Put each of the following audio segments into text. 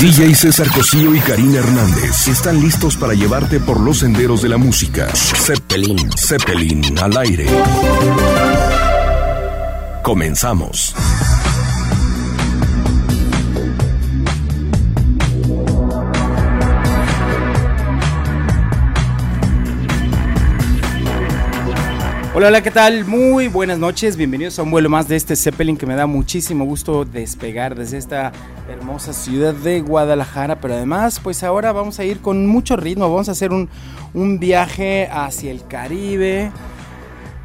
DJ César Cosío y Karina Hernández están listos para llevarte por los senderos de la música. Zeppelin, Zeppelin al aire. Comenzamos. Hola, hola, ¿qué tal? Muy buenas noches, bienvenidos a un vuelo más de este Zeppelin que me da muchísimo gusto despegar desde esta hermosa ciudad de Guadalajara, pero además pues ahora vamos a ir con mucho ritmo, vamos a hacer un, un viaje hacia el Caribe,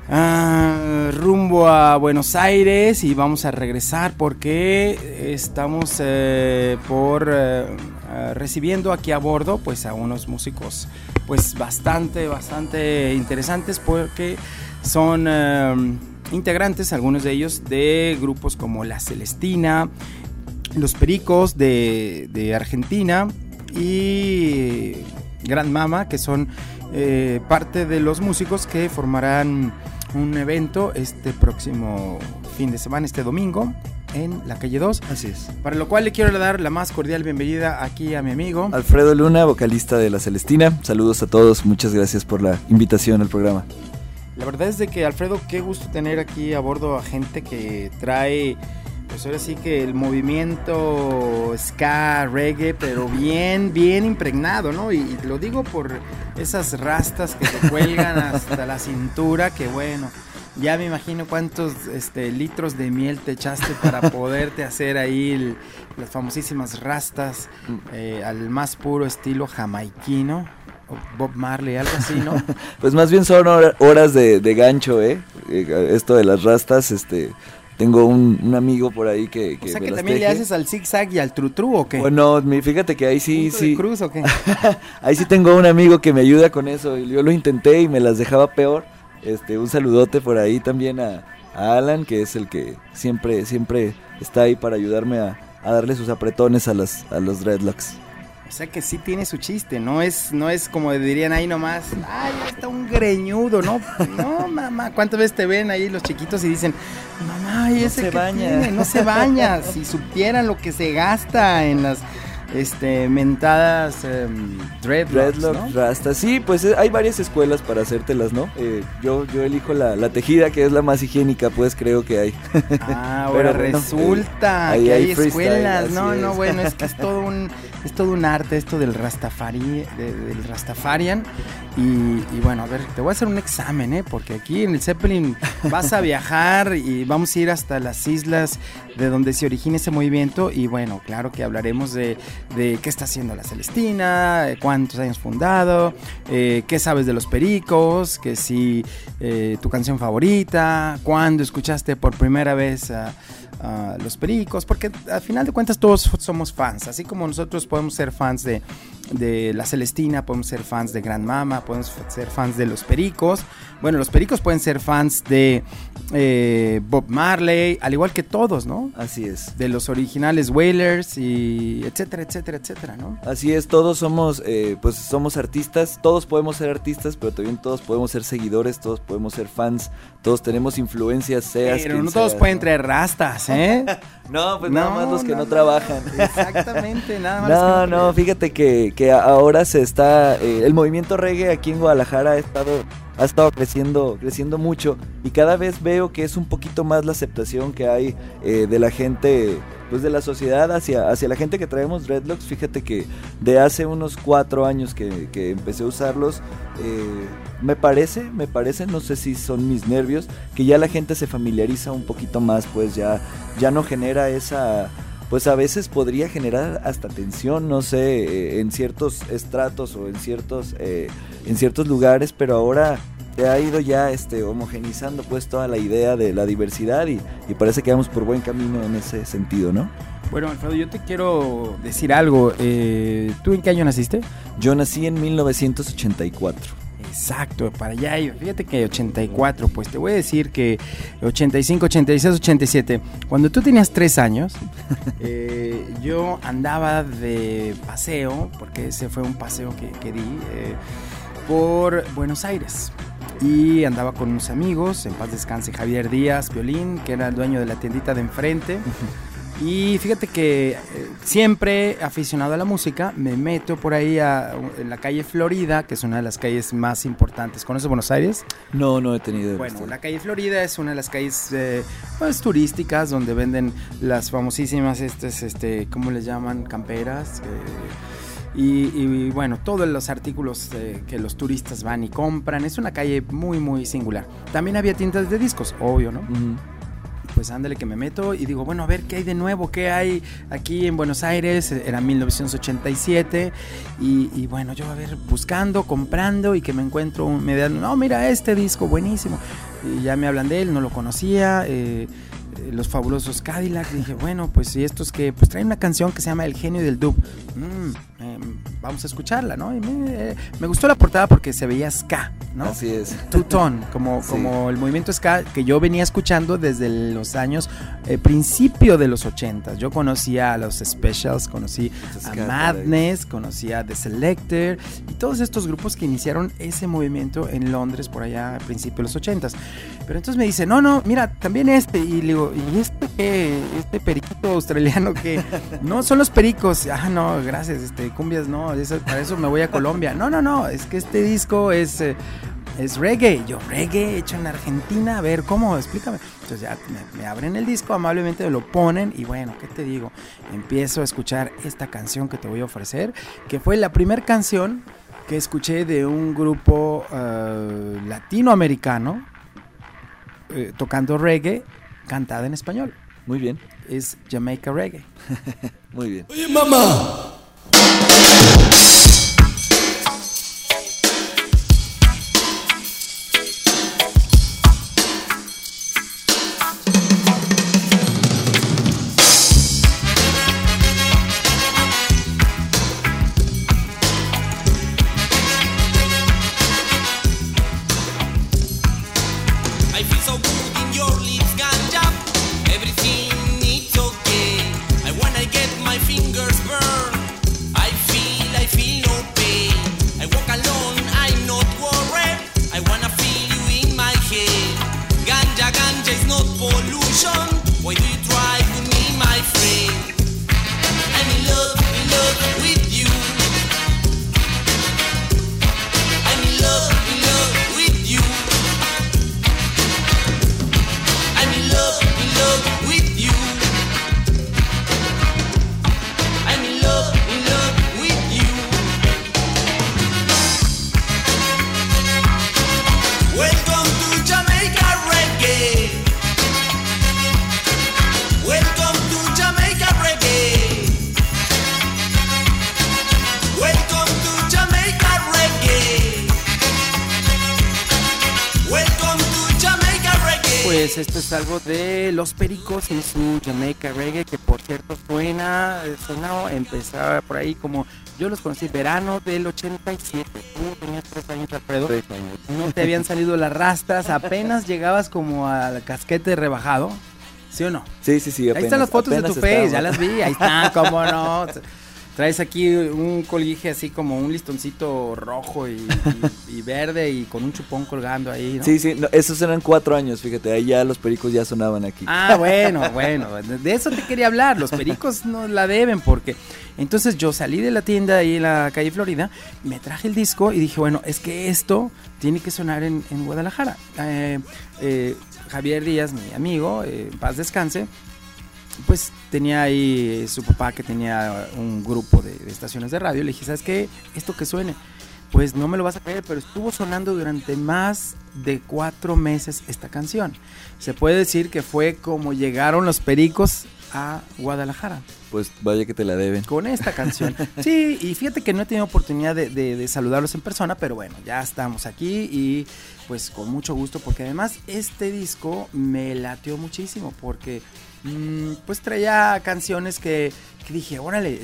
ah, rumbo a Buenos Aires y vamos a regresar porque estamos eh, por eh, ah, recibiendo aquí a bordo pues a unos músicos pues bastante, bastante interesantes porque son eh, integrantes, algunos de ellos, de grupos como La Celestina, Los Pericos de, de Argentina y Gran Mama, que son eh, parte de los músicos que formarán un evento este próximo fin de semana, este domingo, en la calle 2. Así es. Para lo cual le quiero dar la más cordial bienvenida aquí a mi amigo. Alfredo Luna, vocalista de La Celestina. Saludos a todos, muchas gracias por la invitación al programa. La verdad es de que Alfredo, qué gusto tener aquí a bordo a gente que trae, pues ahora sí que el movimiento ska, reggae, pero bien, bien impregnado, ¿no? Y, y lo digo por esas rastas que te cuelgan hasta la cintura, que bueno, ya me imagino cuántos este, litros de miel te echaste para poderte hacer ahí el, las famosísimas rastas eh, al más puro estilo jamaiquino. Bob Marley, algo así, ¿no? pues más bien son horas de, de gancho, ¿eh? ¿eh? Esto de las rastas, este... Tengo un, un amigo por ahí que, que o sea que también teje. le haces al zigzag y al trutru o qué? Bueno, fíjate que ahí sí, ¿Punto sí. De cruz o qué? ahí sí tengo un amigo que me ayuda con eso. Yo lo intenté y me las dejaba peor. Este, un saludote por ahí también a, a Alan, que es el que siempre, siempre está ahí para ayudarme a, a darle sus apretones a las, a los dreadlocks. O sea que sí tiene su chiste, no es, no es como dirían ahí nomás, ay, está un greñudo, ¿no? No, mamá, ¿cuántas veces te ven ahí los chiquitos y dicen, mamá, y No ese se que baña". tiene? no se baña, si supieran lo que se gasta en las este mentadas em, dreadlocks, Dreadlock, ¿no? Rasta. Sí, pues eh, hay varias escuelas para hacértelas, ¿no? Eh, yo, yo elijo la, la tejida, que es la más higiénica, pues creo que hay. Ah, ahora Pero bueno, resulta que hay escuelas. No, no, bueno, es que es todo un es todo un arte esto del Rastafari, de- del Rastafarian. Y, y bueno, a ver, te voy a hacer un examen, ¿eh? Porque aquí en el Zeppelin vas a viajar y vamos a ir hasta las islas de donde se origina ese movimiento. Y bueno, claro que hablaremos de, qué está haciendo la Celestina, eh, cuántos años fundado, eh, qué sabes de los pericos, que si eh, tu canción favorita, cuándo escuchaste por primera vez los pericos, porque al final de cuentas todos somos fans, así como nosotros podemos ser fans de, de la Celestina, podemos ser fans de Gran Mama, podemos ser fans de los pericos, bueno, los pericos pueden ser fans de eh, Bob Marley, al igual que todos, ¿no? Así es. De los originales Wailers y etcétera, etcétera, etcétera, ¿no? Así es, todos somos, eh, pues somos artistas, todos podemos ser artistas, pero también todos podemos ser seguidores, todos podemos ser fans, todos tenemos influencias, seas Pero no todos pueden ¿no? traer rastas, ¿eh? No, pues nada No, más los que no, no, no. trabajan. Exactamente, nada más. los que No, no, fíjate que, que ahora se está, eh, el movimiento reggae aquí en Guadalajara ha estado, ha estado creciendo, creciendo mucho y cada vez veo que es un poquito más la aceptación que hay eh, de la gente, pues de la sociedad hacia, hacia la gente que traemos dreadlocks. Fíjate que de hace unos cuatro años que, que empecé a usarlos, eh, me parece, me parece, no sé si son mis nervios, que ya la gente se familiariza un poquito más, pues ya, ya no genera esa pues a veces podría generar hasta tensión, no sé, eh, en ciertos estratos o en ciertos, eh, en ciertos lugares, pero ahora se ha ido ya este, homogenizando pues toda la idea de la diversidad y, y parece que vamos por buen camino en ese sentido, ¿no? Bueno, Alfredo, yo te quiero decir algo. Eh, ¿Tú en qué año naciste? Yo nací en 1984. Exacto, para allá. Fíjate que 84, pues te voy a decir que 85, 86, 87. Cuando tú tenías 3 años, eh, yo andaba de paseo, porque ese fue un paseo que, que di, eh, por Buenos Aires. Y andaba con unos amigos, en paz descanse Javier Díaz, violín, que era el dueño de la tiendita de enfrente. Y fíjate que eh, siempre aficionado a la música, me meto por ahí a, en la calle Florida, que es una de las calles más importantes. ¿Conoces Buenos Aires? No, no he tenido. Bueno, la calle Florida es una de las calles eh, pues, turísticas donde venden las famosísimas, este, este, ¿cómo les llaman? Camperas. Eh, y, y, bueno, todos los artículos eh, que los turistas van y compran. Es una calle muy, muy singular. También había tiendas de discos, obvio, ¿no? Ujú. Pues ándale que me meto y digo, bueno, a ver qué hay de nuevo, qué hay aquí en Buenos Aires, era 1987, y, bueno, yo a ver, buscando, comprando y que me encuentro, me dan, no, mira este disco, buenísimo, y ya me hablan de él, no lo conocía, eh, los fabulosos Cadillac, dije, bueno, pues y estos que, pues traen una canción que se llama El genio del dub, Mm, eh, vamos a escucharla, ¿no? Y me, eh, me gustó la portada porque se veía ska, ¿no? Así es. Two-tone, como, Sí. como el movimiento ska que yo venía escuchando desde los años, eh, principio de los 80. Yo conocía a los Specials, conocí a Madness, conocía a The Selector y todos estos grupos que iniciaron ese movimiento en Londres por allá a principios de los 80. Pero entonces me dice, no, no, mira, también este. Y le digo, ¿y este qué? Este periquito australiano que no son los pericos. Ah, no, gracias, este, cumbias, no, eso- para eso me voy a Colombia. No, no, no, es que este disco es, eh, es reggae. Yo, reggae hecho en Argentina, a ver, ¿cómo? Explícame. Entonces ya me, me abren el disco, amablemente me lo ponen y bueno, ¿qué te digo? Empiezo a escuchar esta canción que te voy a ofrecer, que fue la primera canción que escuché de un grupo eh, latinoamericano eh, tocando reggae cantada en español. Muy bien, Es Jamaica Reggae. muy bien. Oye, mamá. En su Jamaica Reggae, que por cierto suena, suena, empezaba por ahí como, yo los conocí verano del 87, tú tenías tres años Alfredo, no te habían salido las rastras, apenas llegabas como al casquete rebajado, ¿sí o no? Sí, sí, sí. ahí están las fotos de tu face, ya las vi, ahí están, cómo no. Traes aquí un colguije así como un listoncito rojo y, y- y verde y con un chupón colgando ahí, ¿no? Sí, sí, no, esos eran cuatro años, fíjate, ahí ya los pericos ya sonaban aquí. Ah, bueno, bueno, de eso te quería hablar. Los pericos no la deben porque entonces yo salí de la tienda ahí en la calle Florida, me traje el disco y dije, bueno, es que esto tiene que sonar en, en Guadalajara. Eh, eh, Javier Díaz, mi amigo, eh, paz descanse, pues tenía ahí eh, su papá que tenía un grupo de, de estaciones de radio. Le dije, ¿sabes qué? Esto que suene. Pues no me lo vas a creer, pero estuvo sonando durante más de cuatro meses esta canción. Se puede decir que fue como llegaron los pericos a Guadalajara Pues vaya que te la deben. con esta canción. Sí, y fíjate que no he tenido oportunidad de, de- de saludarlos en persona, pero bueno, ya estamos aquí y pues con mucho gusto, porque además este disco me lateó muchísimo, porque pues traía canciones que, dije, órale,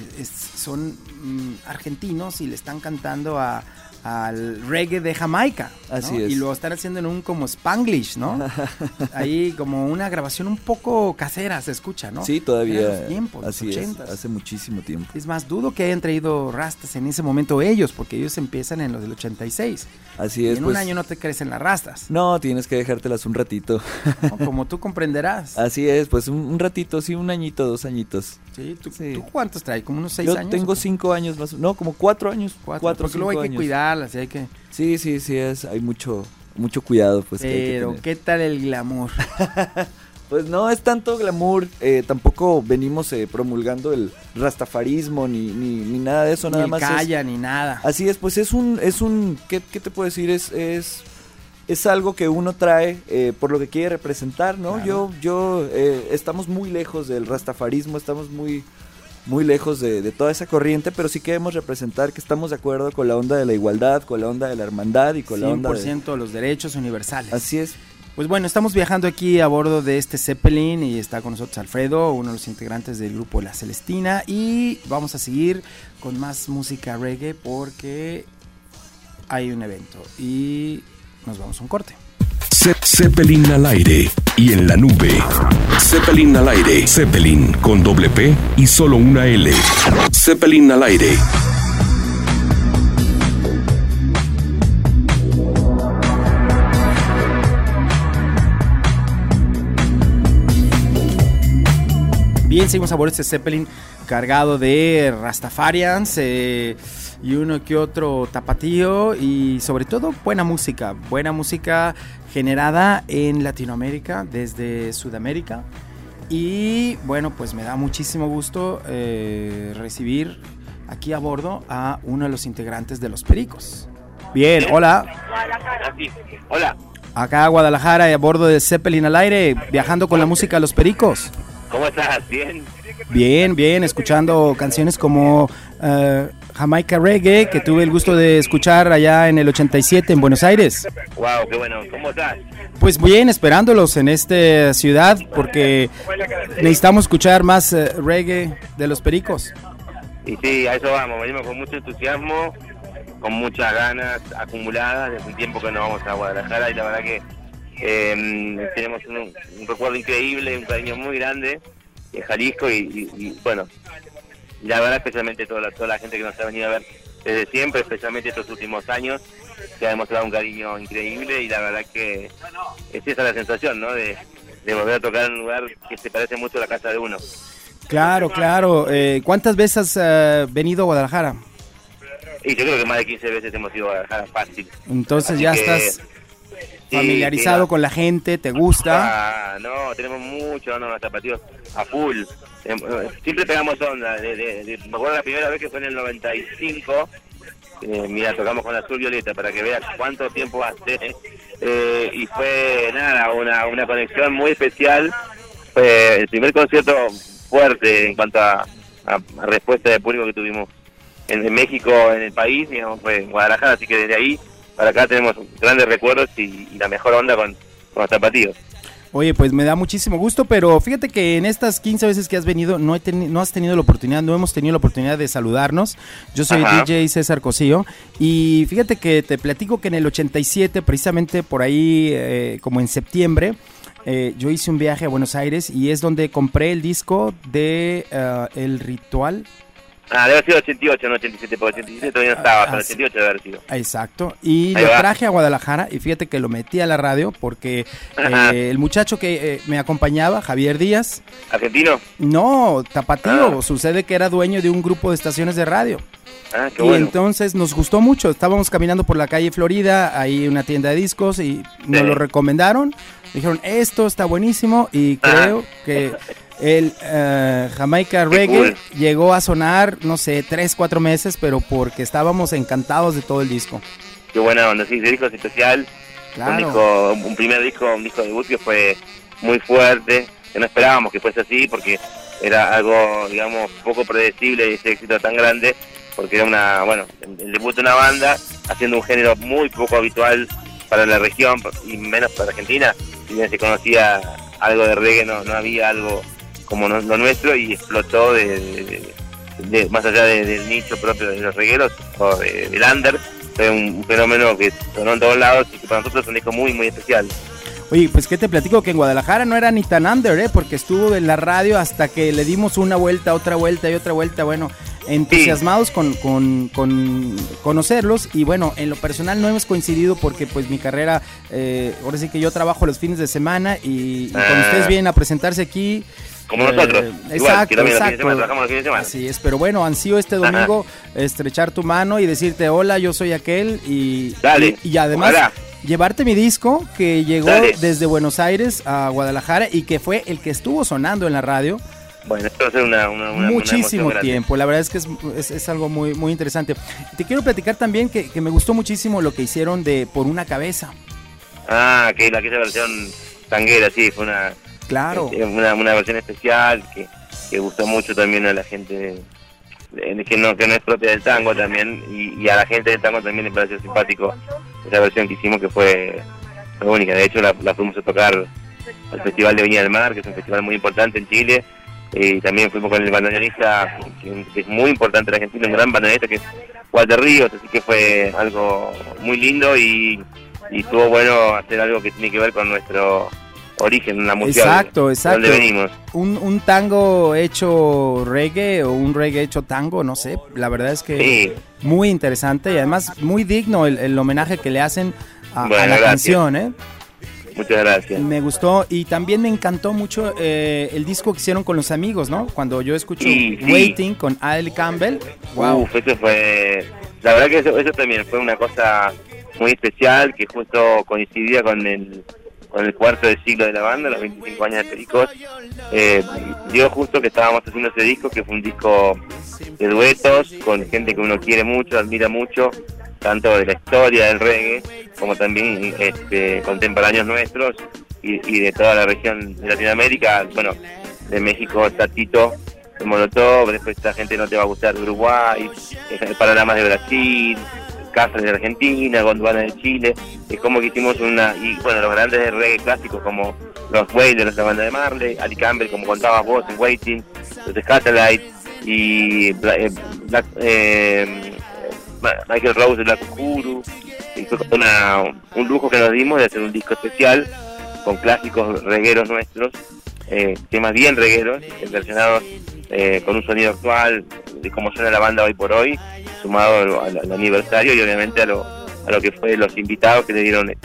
son mm, argentinos y le están cantando a, al reggae de Jamaica. ¿no? Así es. Y lo están haciendo en un como Spanglish, ¿no? Ahí como una grabación un poco casera se escucha, ¿no? Sí, todavía. Los tiempos, los así es, 80s. hace muchísimo tiempo. Es más, dudo que hayan traído rastas en ese momento ellos, porque ellos empiezan en los del 86. Así Y es, en pues. un año no te crecen las rastas, No, tienes que dejártelas un ratito. ¿no? como tú comprenderás. Así es, pues un, un ratito, sí, un añito, dos añitos. Sí, ¿tú, Sí. tú cuántos traes? ¿Como unos seis Yo años? tengo ¿O qué? cinco años más, no, como cuatro años. cuatro. Cuatro, porque luego cinco hay que años. Hay que... Sí, sí, sí, es, hay mucho, mucho cuidado, pues. que hay que Pero. ¿qué tal el glamour? Pues no es tanto glamour, eh, tampoco venimos eh, promulgando el rastafarismo ni, ni, ni nada de eso, ni nada el más. es- calla, ni nada. Así es, pues es un, es un, ¿qué, qué te puedo decir? Es, es, es algo que uno trae eh, por lo que quiere representar, ¿no? Claro. Yo, yo, eh, estamos muy lejos del rastafarismo, estamos muy, muy lejos de, de toda esa corriente, pero sí queremos representar que estamos de acuerdo con la onda de la igualdad, con la onda de la hermandad y con la onda de... 100% de los derechos universales. Así es. Pues bueno, estamos viajando aquí a bordo de este Zeppelin y está con nosotros Alfredo, uno de los integrantes del grupo La Celestina y vamos a seguir con más música reggae porque hay un evento y nos vamos a un corte. Ze- Zeppelin al aire y en la nube. Zeppelin al aire. Zeppelin con doble P y solo una L. Zeppelin al aire. Bien, seguimos a bordo de este Zeppelin cargado de Rastafarians eh, y uno que otro tapatío y sobre todo buena música, buena música generada en Latinoamérica desde Sudamérica y bueno pues me da muchísimo gusto eh, recibir aquí a bordo a uno de los integrantes de Los Pericos. Bien, hola. Hola, acá a Guadalajara y a bordo de Zeppelin al aire viajando con la música de Los Pericos. ¿cómo estás? Bien. Bien, bien, escuchando canciones como eh, Jamaica Reggae, que tuve el gusto de escuchar allá en el 87 en Buenos Aires. Wow, qué bueno. ¿Cómo estás? Pues bien, esperándolos en esta ciudad, porque necesitamos escuchar más eh, reggae de los pericos. Y sí, a eso vamos. Venimos con mucho entusiasmo, con muchas ganas acumuladas desde un tiempo que no vamos a Guadalajara y la verdad que eh, tenemos un, un recuerdo increíble, un cariño muy grande de Jalisco y, y- y, bueno, y la verdad especialmente toda la, toda la gente que nos ha venido a ver desde siempre, especialmente estos últimos años, que ha demostrado un cariño increíble y la verdad que es esa la sensación, ¿no? De, de volver a tocar en un lugar que se parece mucho a la casa de uno. Claro, claro. Eh, ¿Cuántas veces has eh, venido a Guadalajara? Y yo creo que más de 15 veces hemos ido a Guadalajara fácil. Entonces Así ya que, estás familiarizado sí, con la gente, ¿te gusta? Ah, no, tenemos mucho, no, los zapatillos a full. Em, eh, Siempre pegamos onda. de- de- de- me acuerdo la primera vez que fue en el 95. eh, mira, tocamos con Azul Violeta para que veas cuánto tiempo hace. eh, y fue, nada, una, una conexión muy especial. Fue el primer concierto fuerte en cuanto a, a- respuesta de público que tuvimos en, México, en el país, digamos, fue en Guadalajara. Así que desde ahí para acá tenemos grandes recuerdos y, y la mejor onda con, con los zapatillos. Oye, pues me da muchísimo gusto, pero fíjate que en estas 15 veces que has venido no, he no has tenido la oportunidad, no hemos tenido la oportunidad de saludarnos. Yo soy Ajá. DJ César Cosío y fíjate que te platico que en el 87, precisamente por ahí, eh, como en septiembre, eh, yo hice un viaje a Buenos Aires y es donde compré el disco de eh, El Ritual. Ah, debe haber sido 88, no 87, porque 87 todavía no estaba, pero Ah, sí. 88 debe haber sido. Exacto. Y Ahí lo va. traje a Guadalajara y fíjate que lo metí a la radio porque eh, el muchacho que eh, me acompañaba, Javier Díaz, ¿Argentino? No, tapatío. Ah. Sucede que era dueño de un grupo de estaciones de radio. Ah, qué y bueno. entonces nos gustó mucho. Estábamos caminando por la calle Florida, ahí una tienda de discos, y nos Sí. lo recomendaron. Dijeron, esto está buenísimo. Y creo que el eh, Jamaica Reggae cool. llegó a sonar, no sé, tres, cuatro meses, pero porque estábamos encantados de todo el disco. Qué buena onda, sí, disco es especial. Un, Claro. disco, un primer disco, un disco debut que fue muy fuerte, que no esperábamos que fuese así, porque era algo, digamos, poco predecible y ese éxito tan grande, porque era una, bueno, el debut de una banda haciendo un género muy poco habitual para la región y menos para Argentina. Si bien se conocía algo de reggae, no, no había algo como no- lo nuestro y explotó de, de- de- de- más allá de- del nicho propio de los regueros o de- del under, fue un fenómeno que sonó en todos lados y que para nosotros es un disco muy, muy especial. Oye, pues qué te platico que en Guadalajara no era ni tan under, ¿eh? Porque estuvo en la radio hasta que le dimos una vuelta, otra vuelta y otra vuelta. Bueno, entusiasmados con, con, con conocerlos y bueno, en lo personal no hemos coincidido porque pues mi carrera, eh, ahora sí que yo trabajo los fines de semana y, y cuando Ah. ustedes vienen a presentarse aquí... Como eh, nosotros. Igual, que exacto, también los fines de exacto. semana trabajamos los fines de semana. Así es, pero bueno, ansío este domingo estrechar tu mano y decirte hola, yo soy aquel y, Dale, y, y además ojalá. llevarte mi disco que llegó Dale. desde Buenos Aires a Guadalajara y que fue el que estuvo sonando en la radio Bueno, esto va a ser una, una, una- muchísimo tiempo. La verdad es que es, es- es algo muy, muy interesante. Te quiero platicar también que, que me gustó muchísimo lo que hicieron de Por una cabeza. Ah, que la aquella versión tanguera, sí, fue una, Claro. eh, una, una versión especial que, que gustó mucho también a la gente que no que no es propia del tango también y, a la gente del tango también le pareció simpático esa versión que hicimos que fue, fue única. De hecho la, la fuimos a tocar al Festival de Viña del Mar, que es un festival muy importante en Chile. eh, Y también fuimos con el bandoneonista, que es muy importante en Argentina, un gran bandoneonista que es Walter Ríos, así que fue algo muy lindo y, y estuvo bueno hacer algo que tiene que ver con nuestro origen, la música. Exacto, exacto. dónde venimos. Un, un tango hecho reggae o un reggae hecho tango, no sé. La verdad es que Sí, muy interesante y además muy digno el, el homenaje que le hacen a, la gracias. canción, ¿eh? muchas gracias. Me gustó y también me encantó mucho eh, el disco que hicieron con los amigos, ¿no? Cuando yo escucho Sí, sí. Waiting con Al Campbell, wow. Uf, eso fue. La verdad que eso, eso también fue una cosa muy especial que justo coincidía con el con el cuarto del siglo de la banda, los 25 años de Pericos. Eh, dio justo que estábamos haciendo ese disco, que fue un disco de duetos con gente que uno quiere mucho, admira mucho, tanto de la historia del reggae como también este, contemporáneos nuestros y, de toda la región de Latinoamérica. Bueno, de México, Tatito, de Molotov, después esta gente no te va a gustar de Uruguay, eh, Panoramas de Brasil, Casas de Argentina, Gondwana de Chile. Es como que hicimos una. Y bueno, los grandes de reggae clásicos como los Wailers, la banda de Marley, Ali Campbell, como contabas vos, en Waiting, los Satellite y Bla- eh, Black, eh, Michael Rose de Black Uhuru. Y fue una, un lujo que nos dimos de hacer un disco especial con clásicos regueros nuestros, eh, temas bien regueros, versionados eh, con un sonido actual, de cómo suena la banda hoy por hoy, sumado al, al aniversario y obviamente a lo, a lo que fue los invitados que le dieron el,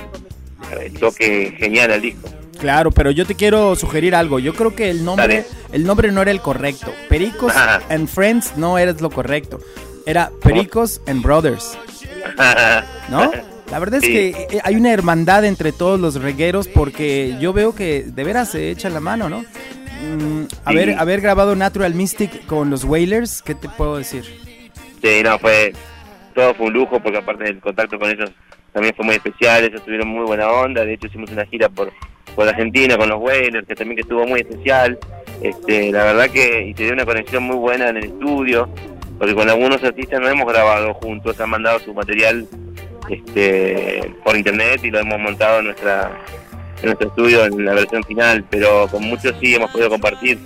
el toque genial al disco. Claro, pero yo te quiero sugerir algo. Yo creo que el nombre, Dale. el nombre no era el correcto. Pericos Ajá. and Friends no era lo correcto. Era Pericos and Brothers, ¿no? La verdad es Sí. que eh, hay una hermandad entre todos los regueros porque yo veo que de veras se echan la mano, ¿no? Mm, Sí. haber, haber grabado Natural Mystic con los Wailers, ¿qué te puedo decir? Sí, no, fue todo fue un lujo porque aparte del contacto con ellos también fue muy especial, ellos tuvieron muy buena onda, de hecho hicimos una gira por, por Argentina con los Wailers, que también que estuvo muy especial, este, la verdad que y se dio una conexión muy buena en el estudio, porque con algunos artistas no hemos grabado juntos, han mandado su material este, por internet y lo hemos montado en nuestra nuestro estudio en la versión final, pero con muchos sí hemos podido compartir.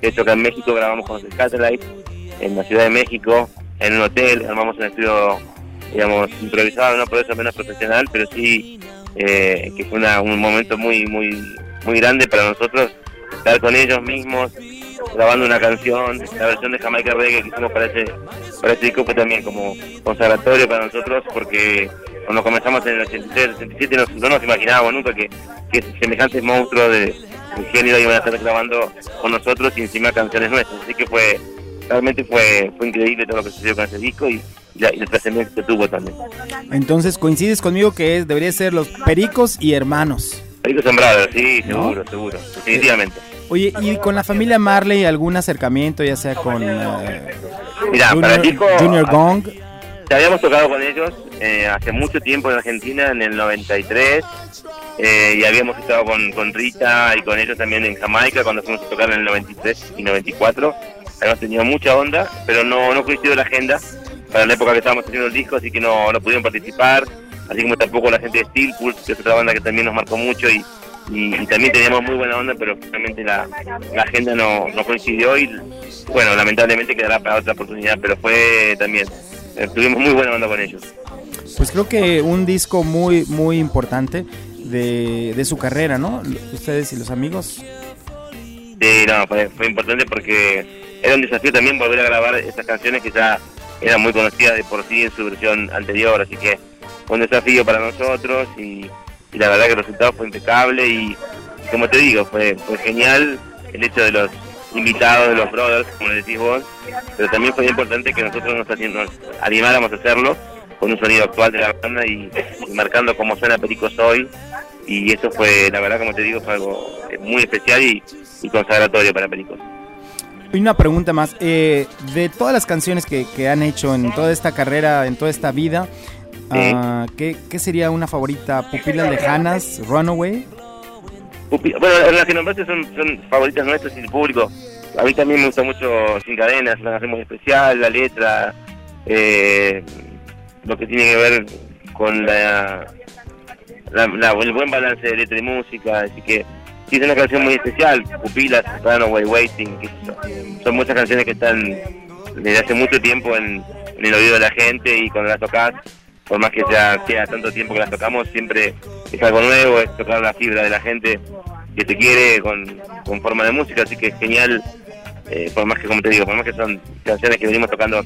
De hecho, acá en México grabamos con los Satellite, en la Ciudad de México, en un hotel, armamos un estudio, digamos, improvisado, no por eso menos profesional, pero sí eh, que fue una- un momento muy, muy, muy grande para nosotros estar con ellos mismos, grabando una canción, la versión de Jamaica Reggae que hicimos para ese, para ese disco fue también como consagratorio para nosotros porque cuando comenzamos en el 83, 87 no, no nos imaginábamos nunca que, que semejantes monstruos de, de género iban a estar grabando con nosotros y encima canciones nuestras, así que fue realmente fue fue increíble todo lo que sucedió con ese disco y, y la, y la trascendencia que tuvo también. Entonces coincides conmigo que es, debería ser los Pericos y Hermanos. Perico Sembrado, sí, ¿No? seguro, seguro, definitivamente. Oye, ¿y con la familia Marley algún acercamiento, ya sea con eh, Mira, para disco Junior Gong? Ya habíamos tocado con ellos eh, hace mucho tiempo en Argentina, en el 93, eh, y habíamos estado con, con Rita y con ellos también en Jamaica cuando fuimos a tocar en el 93 y 94. Habíamos tenido mucha onda, pero no, no coincidió la agenda para la época que estábamos haciendo el disco, así que no, no pudieron participar, así como tampoco la gente de Steel Pulse, que es otra banda que también nos marcó mucho y, y, y también teníamos muy buena onda, pero finalmente la, la agenda no, no coincidió y bueno, lamentablemente quedará para otra oportunidad, pero fue también, eh, tuvimos muy buena onda con ellos. pues creo que un disco muy, muy importante de, de su carrera, ¿no? Ustedes y los amigos. Sí, no, fue, fue importante porque era un desafío también volver a grabar esas canciones que ya eran muy conocidas de por sí en su versión anterior, así que fue un desafío para nosotros y, y la verdad que el resultado fue impecable y como te digo, fue, genial el hecho de los invitados, de los brothers, como decís vos, pero también fue importante que nosotros nos, nos animáramos a hacerlo con un sonido actual de la banda y, marcando cómo suena Pericos hoy y eso fue, la verdad como te digo, fue algo eh, muy especial y, y consagratorio para Pericos. Y una pregunta más, eh, de todas las canciones que han hecho en toda esta carrera, en toda esta vida, ah, ¿qué, qué sería una favorita? ¿Pupilas lejanas? ¿Runaway? Pupi- Bueno, las que nombraste son, son favoritas nuestras y del público. A mí también me gusta mucho Sin Cadenas, una canción muy especial, la letra, eh, lo que tiene que ver con la, la- la- el buen balance de letra y música. Así que sí, es una canción muy especial. Pupilas, Runaway, Waiting, que son, son muchas canciones que están desde hace mucho tiempo en, en el oído de la gente y cuando las tocas, por más que sea, sea tanto tiempo que las tocamos, siempre es algo nuevo, es tocar la fibra de la gente que te quiere con, con forma de música, así que es genial, eh, por más que, como te digo, por más que son canciones que venimos tocando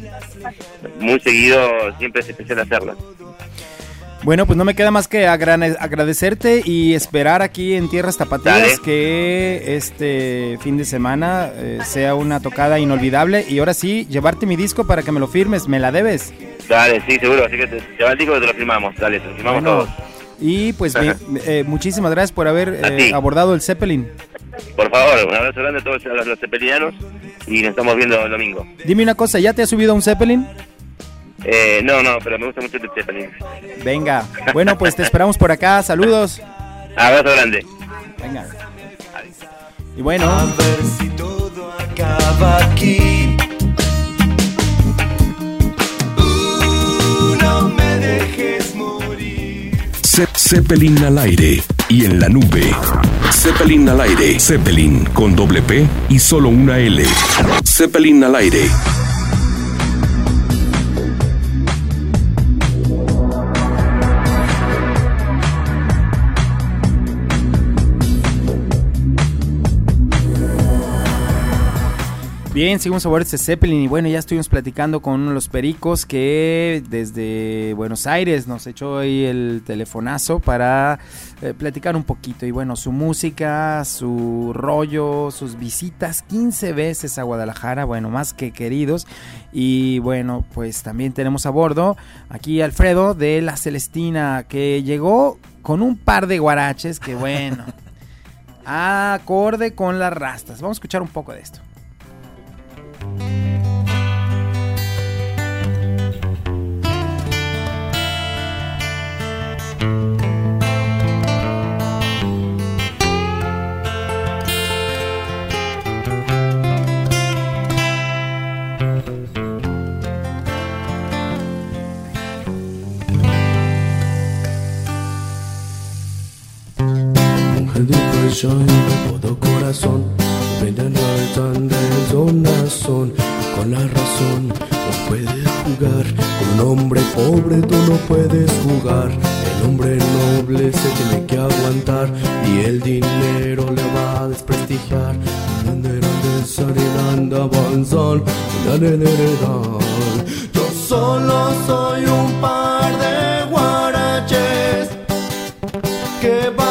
muy seguido, siempre es especial hacerlas. Bueno, pues no me queda más que agradecerte y esperar aquí en Tierras Tapatías Dale. que este fin de semana eh, sea una tocada inolvidable y ahora sí, llevarte mi disco para que me lo firmes, me la debes. Dale, sí, seguro, así que te, te va el disco que te lo firmamos, dale, te lo firmamos Bueno, todos. y pues bien, eh, muchísimas gracias por haber eh, abordado el Zeppelin. Por favor, un abrazo grande a todos los, los cepelinanos y nos estamos viendo el domingo. Dime una cosa, ¿ya te has subido a un Zeppelin? Eh, no, no, pero me gusta mucho el Zeppelin. Venga, bueno, pues te esperamos por acá, saludos. Abrazo grande. Venga. Y bueno, A ver si todo acaba aquí. Uh, no me dejes morir. Ze- Zeppelin al aire y en la nube. Zeppelin al aire. Zeppelin con doble P y solo una L. Zeppelin al aire. Bien, seguimos a bordo de Zeppelin y bueno, ya estuvimos platicando con uno de los pericos que desde Buenos Aires nos echó ahí el telefonazo para eh, platicar un poquito y bueno, su música, su rollo, sus visitas 15 veces a Guadalajara, bueno, más que queridos y bueno, pues también tenemos a bordo aquí Alfredo de La Celestina que llegó con un par de guaraches que bueno, acorde con las rastas. Vamos a escuchar un poco de esto. Todo corazón, venden tan de son con la razón no puedes jugar, con un hombre pobre tú no puedes jugar, hombre noble se tiene que aguantar y el dinero le va a desprestigiar. Yo solo soy un par de guaraches que bailan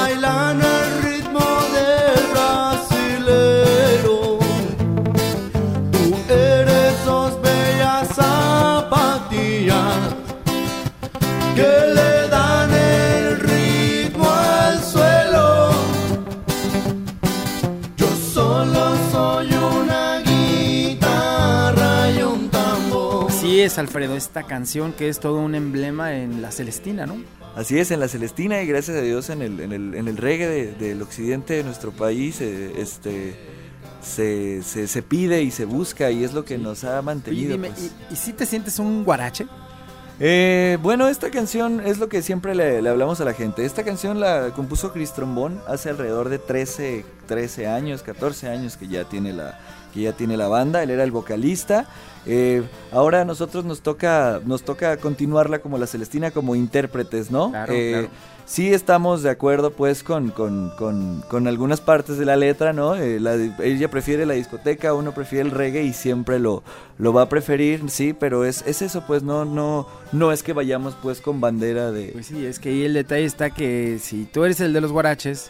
es, Alfredo, esta canción que es todo un emblema en la Celestina, ¿no? Así es, en la Celestina y gracias a Dios en el, en el, en el reggae de- del occidente de nuestro país eh, este, se, se, se pide y se busca y es lo que nos ha mantenido. dime, pues. ¿y, y si te sientes un guarache? Eh, bueno, esta canción es lo que siempre le, le hablamos a la gente. Esta canción la compuso Chris Trombón hace alrededor de 13, 13 años, 14 años que ya tiene la, que ya tiene la banda, él era el vocalista. Eh, ahora a nosotros nos toca, nos toca continuarla como la Celestina, como intérpretes, ¿no? Claro, Eh, claro. Sí estamos de acuerdo pues con, con, con, con algunas partes de la letra, ¿no? Eh, la ella prefiere la discoteca, uno prefiere el reggae y siempre lo, lo va a preferir, sí, pero es, es eso, pues no, no, no es que vayamos pues con bandera de... Pues sí, es que ahí el detalle está que si tú eres el de los guaraches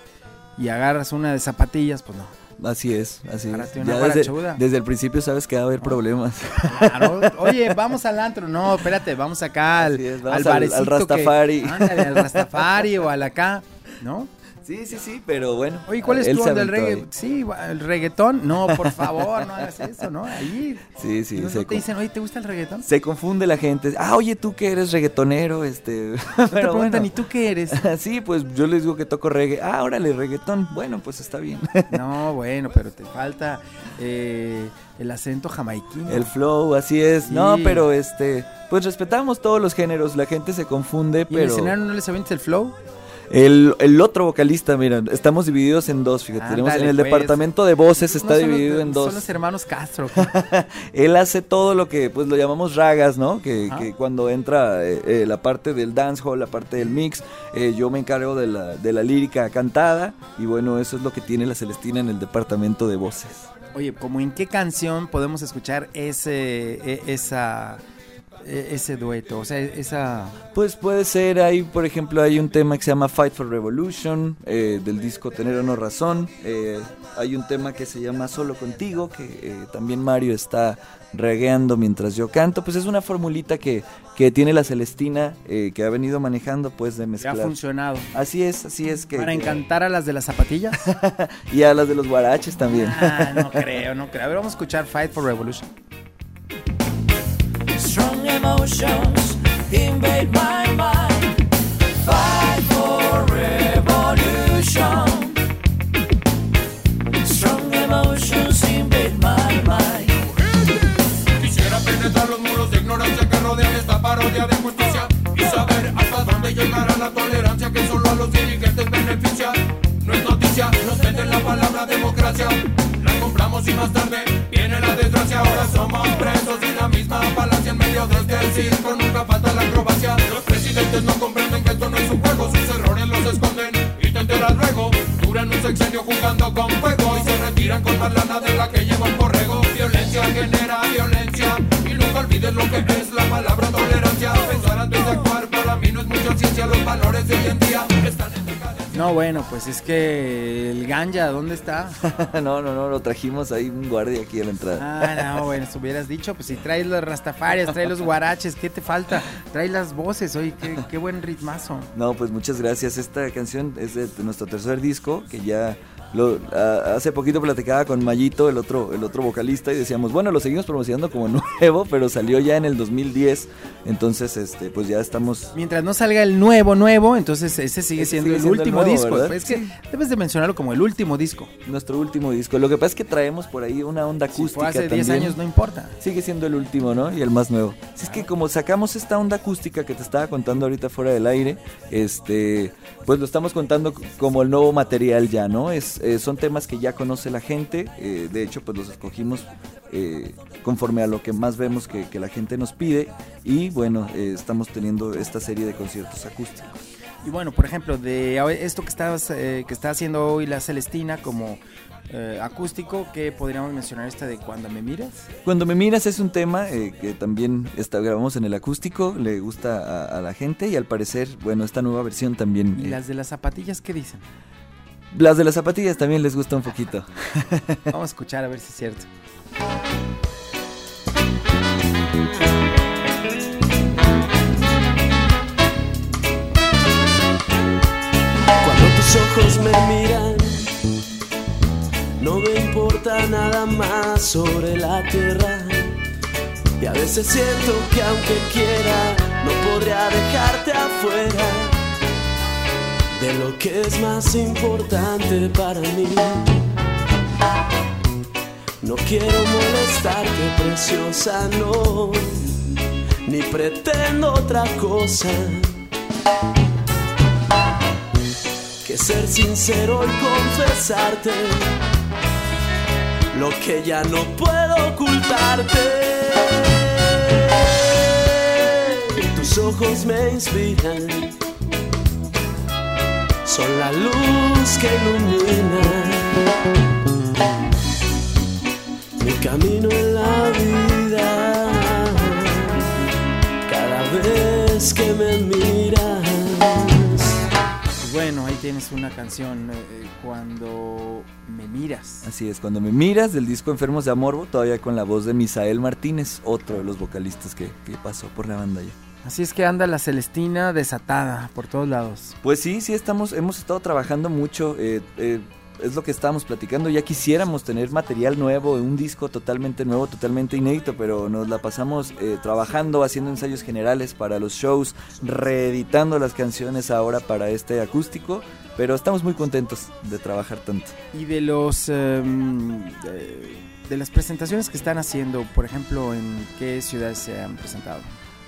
y agarras una de zapatillas, pues no. Así es, así es. Ya desde, desde el principio sabes que va a haber problemas. Claro. Oye, vamos al antro. No, espérate, vamos acá al, es, al vamos al- al barecito que- Rastafari. ándale, al Rastafari o al acá, ¿no? Sí, sí, sí, pero bueno. Oye, ¿cuál es tu onda del reggae? Sí, el reggaetón. No, por favor, no hagas eso, ¿no? Ahí. Sí, sí, no, se te dicen, oye, ¿te gusta el reggaetón? Se confunde la gente. Ah, oye, tú que eres reggaetonero, este. No te preguntan, ¿y tú qué eres? Sí, pues yo les digo que toco reggae. Ah, órale, reggaetón. Bueno, pues está bien. No, bueno, pero te falta eh, el acento jamaiquino. El flow, así es. No, pero este. Pues respetamos todos los géneros. La gente se confunde, ¿Y en el pero. escenario no les avientes el flow? El, el otro vocalista, mira, estamos divididos en dos, fíjate. tenemos en el pues. departamento de voces está No son los- dividido en dos. Son los hermanos Castro. Él hace todo lo que pues lo llamamos ragas, ¿no? Que, que cuando entra eh, eh, la parte del dancehall, la parte del mix, eh, yo me encargo de la, de la lírica cantada y bueno, eso es lo que tiene la Celestina en el departamento de voces. Oye, ¿como en qué canción podemos escuchar ese, e- esa, ese dueto? O sea, esa... Pues puede ser, ahí por ejemplo hay un tema que se llama Fight for Revolution, eh, del disco Tener o No Razón, eh, hay un tema que se llama Solo Contigo, que eh, también Mario está regueando mientras yo canto, pues es una formulita que, que tiene la Celestina, que ha venido manejando pues de que ha mezclar. funcionado. Así es, así es que... ¿Para encantar a las de las zapatillas? y a las de los guaraches también. ah, no creo, no creo. A ver, vamos a escuchar Fight for Revolution. Emotions invade my mind. Fight for revolution. Strong emotions invade my mind. Quisiera penetrar los muros de ignorancia que rodean esta parodia de justicia y saber hasta dónde llegará la tolerancia que solo a los dirigentes beneficia. No es noticia, nos venden la palabra democracia. La compramos y más tarde viene la desgracia. Ahora somos presos y la misma falacia medio de este circo. Nunca falta la acrobacia. Los presidentes no comprenden que esto no es un juego. Sus errores los esconden y te enteras luego. Duran un sexenio jugando con fuego y se retiran con más lana de la que lleva un borrego. Violencia genera violencia y nunca olvides lo que es la palabra tolerancia. Pensar antes de actuar para mí no es mucha ciencia. Los valores de hoy en día están en. No, bueno, pues es que el ganja, ¿dónde está? no, no, no, lo trajimos ahí un guardia aquí a la entrada. Ah, no, bueno, si hubieras dicho, pues si traes los rastafarias, traes los guaraches, ¿qué te falta? Traes las voces, oye, qué, qué buen ritmazo. No, pues muchas gracias. Esta canción es de nuestro tercer disco, que ya lo, a- hace poquito platicaba con Mayito, el otro, el otro vocalista, y decíamos, bueno, lo seguimos promocionando como nuevo, pero salió ya en el 2010. Entonces, este, pues ya estamos. Mientras no salga el nuevo, nuevo, entonces ese sigue Ese siendo sigue el siendo el último nuevo, disco. Es que debes de mencionarlo como el último disco. Nuestro último disco. Lo que pasa es que traemos por ahí una onda Si acústica. fue hace 10 también. años, no importa. Sigue siendo el último, ¿no? Y el más nuevo. Si es que como sacamos esta onda acústica que te estaba contando ahorita fuera del aire, este, pues lo estamos contando como el nuevo material ya, ¿no? Es, eh, son temas que ya conoce la gente. eh, de hecho, pues los escogimos eh, conforme a lo que más vemos que, que la gente nos pide. Y bueno, eh, estamos teniendo esta serie de conciertos acústicos. Y bueno, por ejemplo, de esto que estás, eh, que está haciendo hoy la Celestina como eh, acústico, ¿qué podríamos mencionar esta de Cuando me miras? Cuando me miras es un tema eh, que también está, grabamos en el acústico, le gusta a, a la gente y al parecer, bueno, esta nueva versión también... ¿Y eh, las de las zapatillas qué dicen? Las de las zapatillas también les gusta un poquito. Vamos a escuchar a ver si es cierto. Cuando tus ojos me miran, no me importa nada más sobre la tierra. Y a veces siento que aunque quiera, no podría dejarte afuera de lo que es más importante para mí. No quiero molestarte, preciosa, no, ni pretendo otra cosa que ser sincero y confesarte lo que ya no puedo ocultarte. Tus ojos me inspiran, son la luz que ilumina mi camino en la vida. Cada vez que me miras. Bueno, ahí tienes una canción, eh, eh, Cuando me miras. Así es, cuando me miras del disco Enfermos de Amorbo, todavía con la voz de Misael Martínez, otro de los vocalistas que, que pasó por la banda ya. Así es que anda la Celestina desatada por todos lados. Pues sí, sí estamos, hemos estado trabajando mucho. eh, eh, es lo que estábamos platicando. Ya quisiéramos tener material nuevo, un disco totalmente nuevo, totalmente inédito, pero nos la pasamos eh, trabajando, haciendo ensayos generales para los shows, reeditando las canciones ahora para este acústico. Pero estamos muy contentos de trabajar tanto. Y de los em, de, de las presentaciones que están haciendo, por ejemplo, ¿en qué ciudades se han presentado?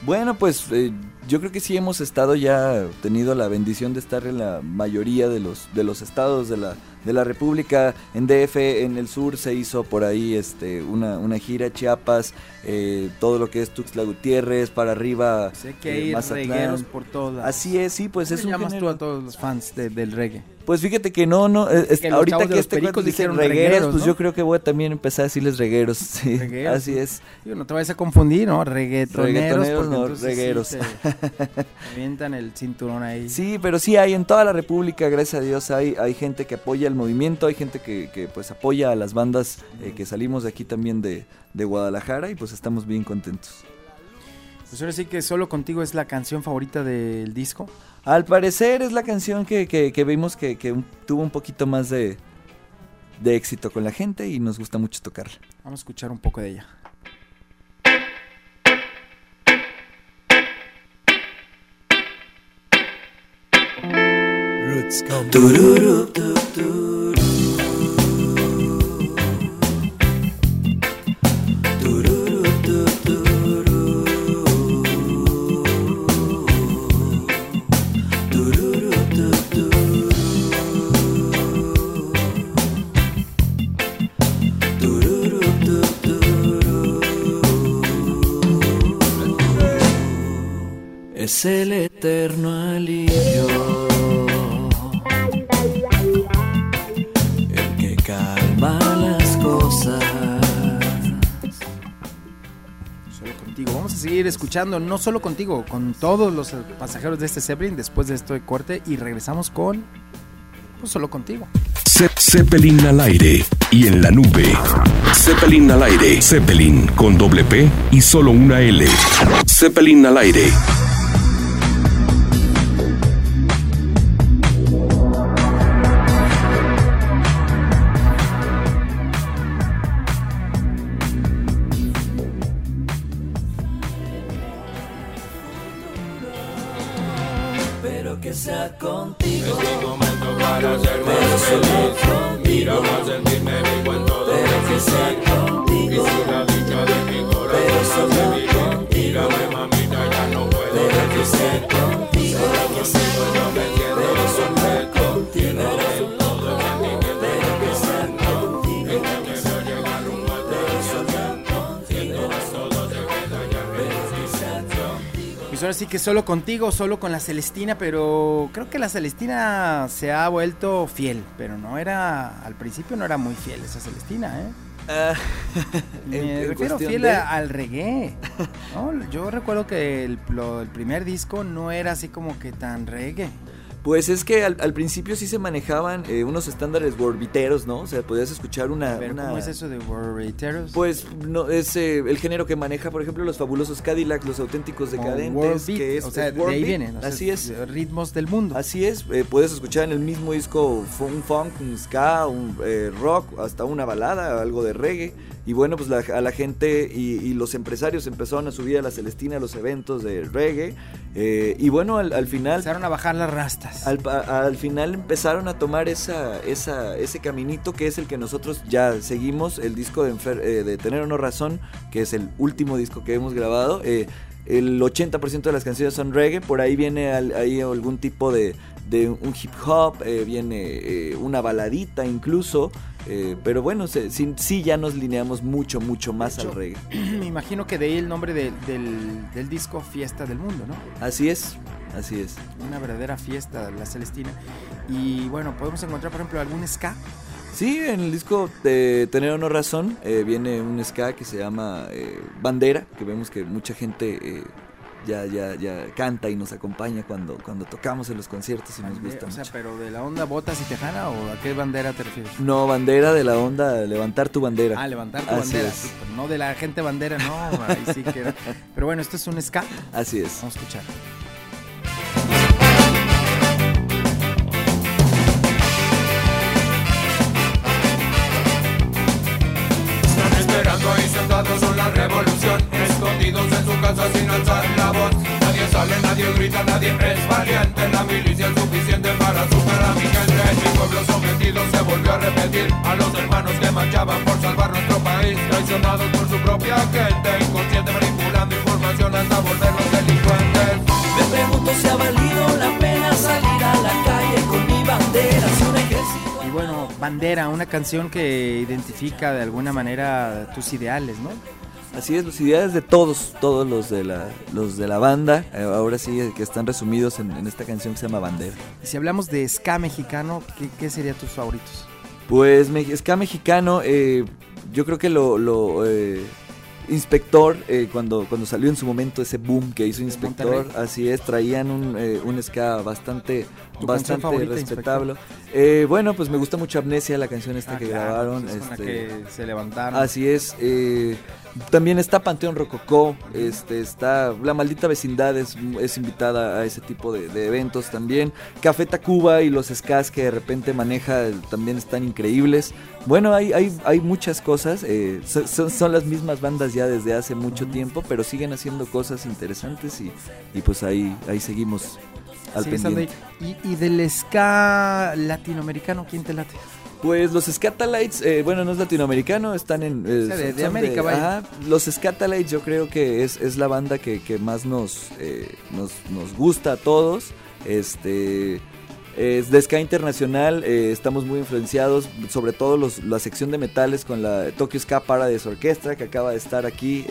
Bueno, pues eh, yo creo que sí hemos estado ya tenido la bendición de estar en la mayoría de los de los estados de la de la República. En DF, en el sur se hizo por ahí este una, una gira Chiapas, eh, todo lo que es Tuxtla Gutiérrez para arriba. Sé que eh, hay Mazatlán. regueros por todas. Así es, sí, pues ¿Cómo es un llamas género- tú a todos los fans de- del reggae? Pues fíjate que no, no, es- Que los ahorita que este cuento dice dijeron regueros, pues yo creo que voy a también empezar a decirles regueros, sí, Regueros, así es. Digo, no te vayas a confundir, ¿no? Reggaetoneros, Reggaetoneros, no, sí regueros. avientan el cinturón ahí. Sí, pero sí hay en toda la República, gracias a Dios, hay, hay gente que apoya el movimiento, hay gente que, que, pues apoya a las bandas eh, que salimos de aquí también de, de Guadalajara y pues estamos bien contentos. Pues ahora sí que Solo Contigo es la canción favorita del disco. Al parecer es la canción que, que, que vimos que, que tuvo un poquito más de, de éxito con la gente y nos gusta mucho tocarla. Vamos a escuchar un poco de ella. Roots come. Es el eterno alivio el que calma las cosas. Solo Contigo. Vamos a seguir escuchando, no solo contigo, con todos los pasajeros de este Zeppelin después de esto de corte y regresamos con pues Solo Contigo. Ze- Zeppelin al aire y en la nube. Zeppelin al aire. Zeppelin con doble P y solo una L. Zeppelin al aire. Que solo contigo, solo con la Celestina, pero creo que la Celestina se ha vuelto fiel, pero no era, al principio no era muy fiel esa Celestina, ¿eh? Ah, Me refiero fiel de- a- al reggae. ¿no? Yo recuerdo que el, lo- el primer disco no era así como que tan reggae. Pues es que al, al principio sí se manejaban eh, unos estándares gorbiteros, ¿no? O sea, podías escuchar una... A ver, una- ¿cómo es eso de Warriors? Pues no, es eh, el género que maneja, por ejemplo, los fabulosos Cadillacs, los auténticos decadentes, que es, o sea, es de ahí beat. vienen. o sea, Así es. Ritmos del mundo. Así es, eh, puedes escuchar en el mismo disco un funk, un ska, un eh, rock, hasta una balada, algo de reggae. Y bueno, pues la- a la gente y, y los empresarios empezaron a subir a la Celestina a los eventos de reggae. eh, y bueno, al, al final... Empezaron a bajar las rastas. Al, a- al final empezaron a tomar esa, esa, ese caminito que es el que nosotros ya seguimos, el disco de, Enfer- eh, de Tener o No Razón, que es el último disco que hemos grabado. eh, el 80% de las canciones son reggae, por ahí viene al- ahí algún tipo de, de un hip hop, eh, viene eh, una baladita incluso. Eh, pero bueno, se- sí, sí ya nos lineamos mucho, mucho más al reggae. Me imagino que de ahí el nombre de- del, del disco Fiesta del Mundo, ¿no? Así es, así es. Una verdadera fiesta, la Celestina. Y bueno, podemos encontrar, por ejemplo, algún ska. Sí, en el disco de Tener o No Razón eh, viene un ska que se llama eh, Bandera, que vemos que mucha gente ya, ya, ya canta y nos acompaña cuando, cuando tocamos en los conciertos y nos gusta o sea, mucho. pero de la onda botas y tejana o a qué bandera te refieres? No, bandera de la onda, levantar tu bandera. Ah, levantar tu Así bandera. No de la gente bandera, no. Ahí sí que. Pero bueno, esto es un ska. Así es. Vamos a escuchar. Nadie grita, nadie es valiente La milicia es suficiente para superar a mi gente Mi pueblo sometido se volvió a repetir A los hermanos que marchaban por salvar nuestro país Traicionados por su propia gente Inconsciente manipulando información hasta volvernos delincuentes Me pregunto si ha valido la pena salir a la calle con mi bandera. Si un ejército. Y bueno, Bandera, una canción que identifica de alguna manera tus ideales, ¿no? Así es, los ideales de todos, todos los de la, los de la banda, eh, ahora sí eh, que están resumidos en, en esta canción que se llama Bandera. Y si hablamos de ska mexicano, ¿qué, qué serían tus favoritos? Pues me- ska mexicano, eh, yo creo que lo, lo, eh, Inspector, eh, cuando, cuando salió en su momento ese boom que hizo Inspector, así es, traían un, eh, un ska bastante, ¿Tu canción bastante favorita, respetable. Eh, bueno, pues me gusta mucho Amnesia, la canción esta Ah, que claro, grabaron. pues es con la este, que se levantaron. Así es. eh, también está Panteón Rococó, este, está La Maldita Vecindad es, es invitada a ese tipo de, de eventos también. Café Tacuba y los Skas que de repente maneja también están increíbles. Bueno, hay, hay, hay muchas cosas, eh, so- son, son las mismas bandas ya desde hace mucho tiempo, pero siguen haciendo cosas interesantes y, y pues ahí, ahí seguimos al Sí, estando pendiente. ahí. Y, y del ska latinoamericano, ¿quién te late? Pues los Scatalites, eh, bueno, no es latinoamericano, están en... eh, O sea, de- son- de son América, vaya. ajá, los Scatalites yo creo que es, es la banda que, que más nos, eh, nos, nos gusta a todos. Este... Es de Ska Internacional, eh, estamos muy influenciados, sobre todo los- la sección de metales con la Tokyo Ska Paradise Orquestra que acaba de estar aquí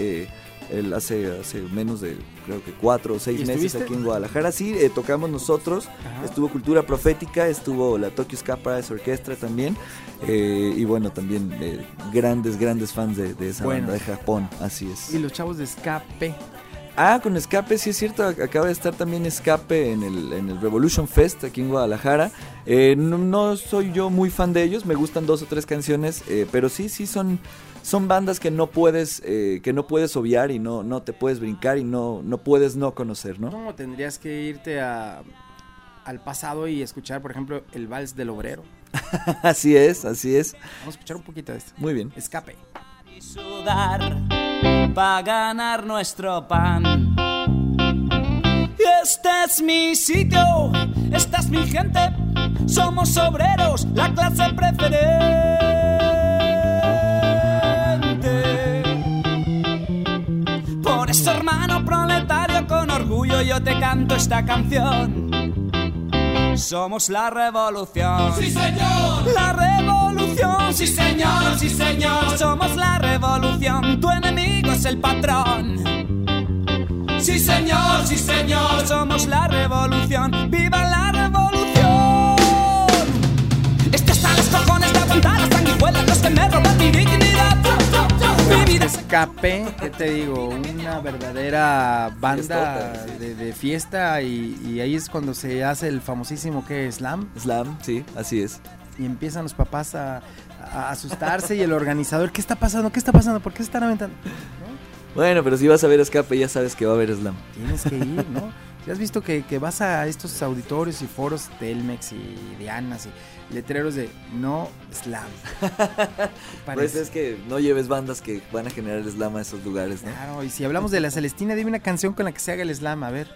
hace, hace menos de creo que cuatro o seis ¿Y meses estuviste? aquí en Guadalajara. Sí, eh, tocamos nosotros, Ajá. estuvo Cultura Profética, estuvo la Tokyo Ska Paradise Orquestra también eh, y bueno, también eh, grandes, grandes fans de, de esa Bueno. banda de Japón, así es. Y los chavos de Escape. Ah, con Escape, sí es cierto, ac- acaba de estar también Escape en el, en el Revolution Fest aquí en Guadalajara. Eh, no, no soy yo muy fan de ellos, me gustan dos o tres canciones, eh, pero sí, sí son, son bandas que no puedes, eh, que no puedes obviar y no, no te puedes brincar y no, no puedes no conocer, ¿no? No, tendrías que irte a, al pasado y escuchar, por ejemplo, el Vals del Obrero. así es, así es. Vamos a escuchar un poquito de esto. Muy bien. Escape. y sudar para ganar nuestro pan. Este es mi sitio, esta es mi gente, somos obreros, la clase preferente. Yo te canto esta canción. Somos la revolución. ¡Sí, señor! La revolución, sí señor, sí señor. Somos la revolución, tu enemigo es el patrón. Sí señor, sí señor. Somos la revolución, viva la revolución. Este hasta los cojones de aguantar las sanguijuelas, los que me roban mi dignidad. Escape, ¿qué te digo? Una verdadera banda de, de fiesta y, y ahí es cuando se hace el famosísimo que slam Slam, sí, así es. y empiezan los papás a, a asustarse y el organizador, ¿qué está pasando? ¿Qué está pasando? ¿Por qué se están aventando? Bueno, pero si vas a ver Escape ya sabes que va a haber Slam. Tienes que ir, ¿no? Si has visto que, que vas a estos auditorios y foros Telmex y Dianas y letreros de no slam. Pues Parece. es que no lleves bandas que van a generar Slam a esos lugares, ¿no? Claro, y si hablamos de la Celestina, dime una canción con la que se haga el slam, a ver.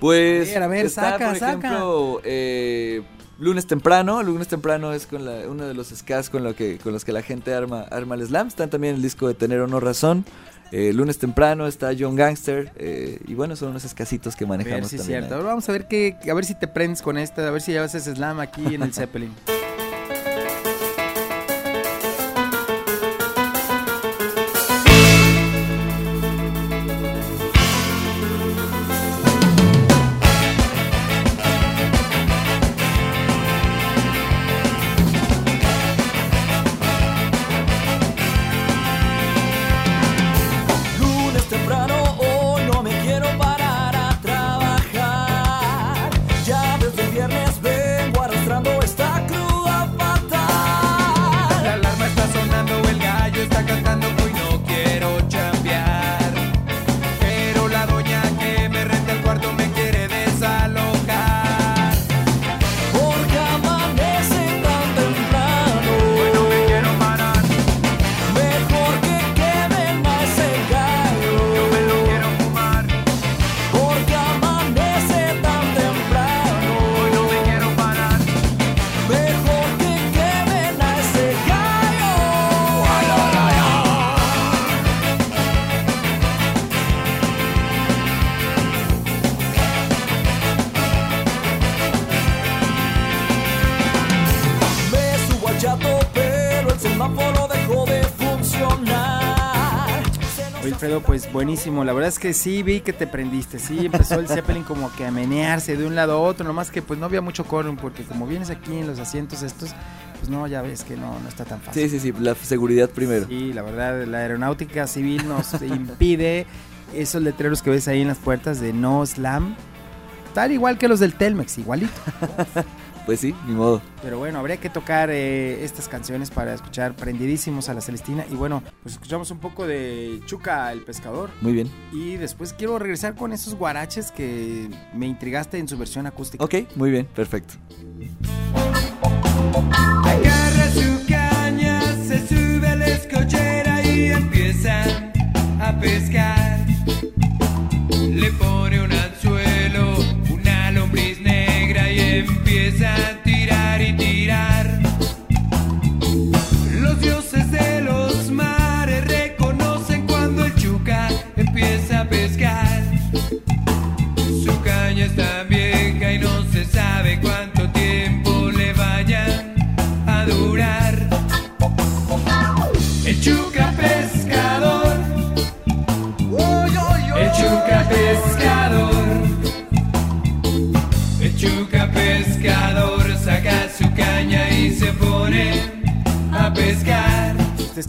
Pues A ver, a ver, está, saca, por saca. ejemplo, eh, Lunes temprano, lunes temprano es con la, uno de los skas con, lo que, con los que la gente arma, arma el slam. Están también el disco de Tener o No Razón. Eh, Lunes Temprano, está John Gangster, eh, y bueno, son unos escasitos que ver manejamos también. cierto. Ahora vamos a ver qué, a ver si te prendes con esta, a ver si llevas ese slam aquí en el Zeppelin. Pues buenísimo. La verdad es que sí vi que te prendiste. Sí, empezó el Zeppelin como que a menearse de un lado a otro. Nomás que pues no había mucho quórum porque como vienes aquí en los asientos estos, pues no, ya ves que no, no está tan fácil. Sí, sí, sí, la seguridad primero. Sí, la verdad, la aeronáutica civil nos impide esos letreros que ves ahí en las puertas de no slam. Tal igual que los del Telmex, igualito. Pues sí, ni modo. Pero bueno, habría que tocar eh, estas canciones para escuchar prendidísimos a la Celestina. Y bueno, pues escuchamos un poco de Chuca el pescador. Muy bien. Y después quiero regresar con esos guaraches que me intrigaste en su versión acústica. Ok, muy bien, perfecto. agarra su caña, se sube a la escochera y empieza a pescar. Le pone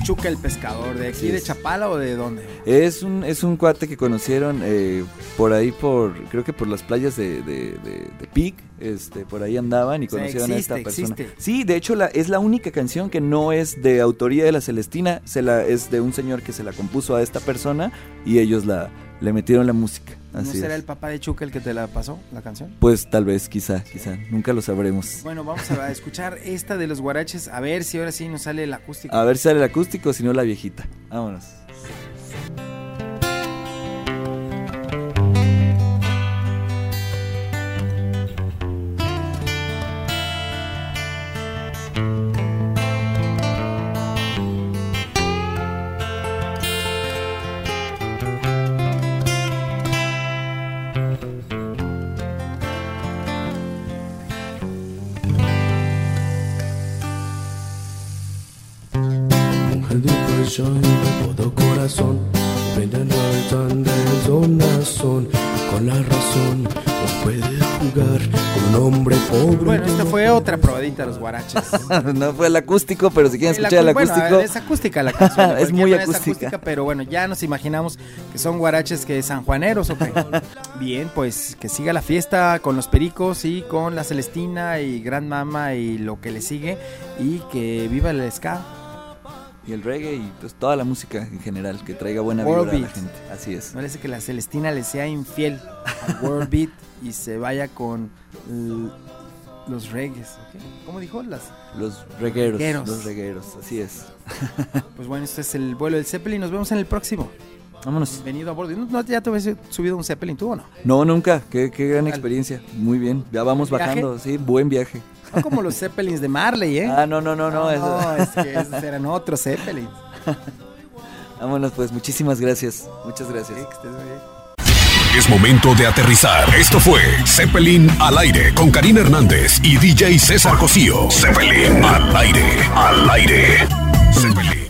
Este es Chuca el pescador. ¿De aquí de. Chapala o de dónde? Es un, es un cuate que conocieron eh, por ahí, por creo que por las playas de, de, de, de Pig, este, por ahí andaban y O sea, conocieron existe, a esta persona. existe. Sí, de hecho la, es la única canción que no es de autoría de la Celestina, se la, es de un señor que se la compuso a esta persona y ellos la, le metieron la música. ¿No será es. el papá de Chuca el que te la pasó, la canción? Pues tal vez, quizá, quizá, nunca lo sabremos. Bueno, vamos a escuchar esta de los guaraches, a ver si ahora sí nos sale el acústico. A ver si sale el acústico, si no la viejita. Vámonos. De pasión de todo corazón, venden altan de donazón. Con la razón no puede jugar con un hombre pobre. Bueno, esta fue otra probadita de los guaraches. no fue el acústico, pero si quieren El escuchar el bueno, acústico. es acústica la canción. Es muy acústica. Pero bueno, ya nos imaginamos que son guaraches que sanjuaneros, ¿ok? Bien, pues que siga la fiesta con los pericos y con la Celestina y Gran Mama y lo que le sigue. Y que viva el ska. Y el reggae y pues toda la música en general, que traiga buena World vibra a la beat. gente. Así es. Parece que la Celestina le sea infiel al World Beat y se vaya con los reggaes. ¿ok? ¿Cómo dijo? Las, Los regueros, Regueros. los regueros, así es. pues bueno, este es el vuelo del Zeppelin. Nos vemos en el próximo. Vámonos. Bienvenido a bordo. ¿No, no, ¿Ya te habías subido un Zeppelin tú o no? No, nunca. Qué, qué gran experiencia. Muy bien. Ya vamos bajando. Sí, buen viaje. No como los Zeppelins de Marley, ¿eh? Ah, no, no, no, no. eso- No, es que esos eran otros Zeppelins. Vámonos pues, muchísimas gracias. Muchas gracias. Es momento de aterrizar. Esto fue Zeppelin al aire con Karina Hernández y DJ César Cosío. Zeppelin al aire, al aire. Zeppelin.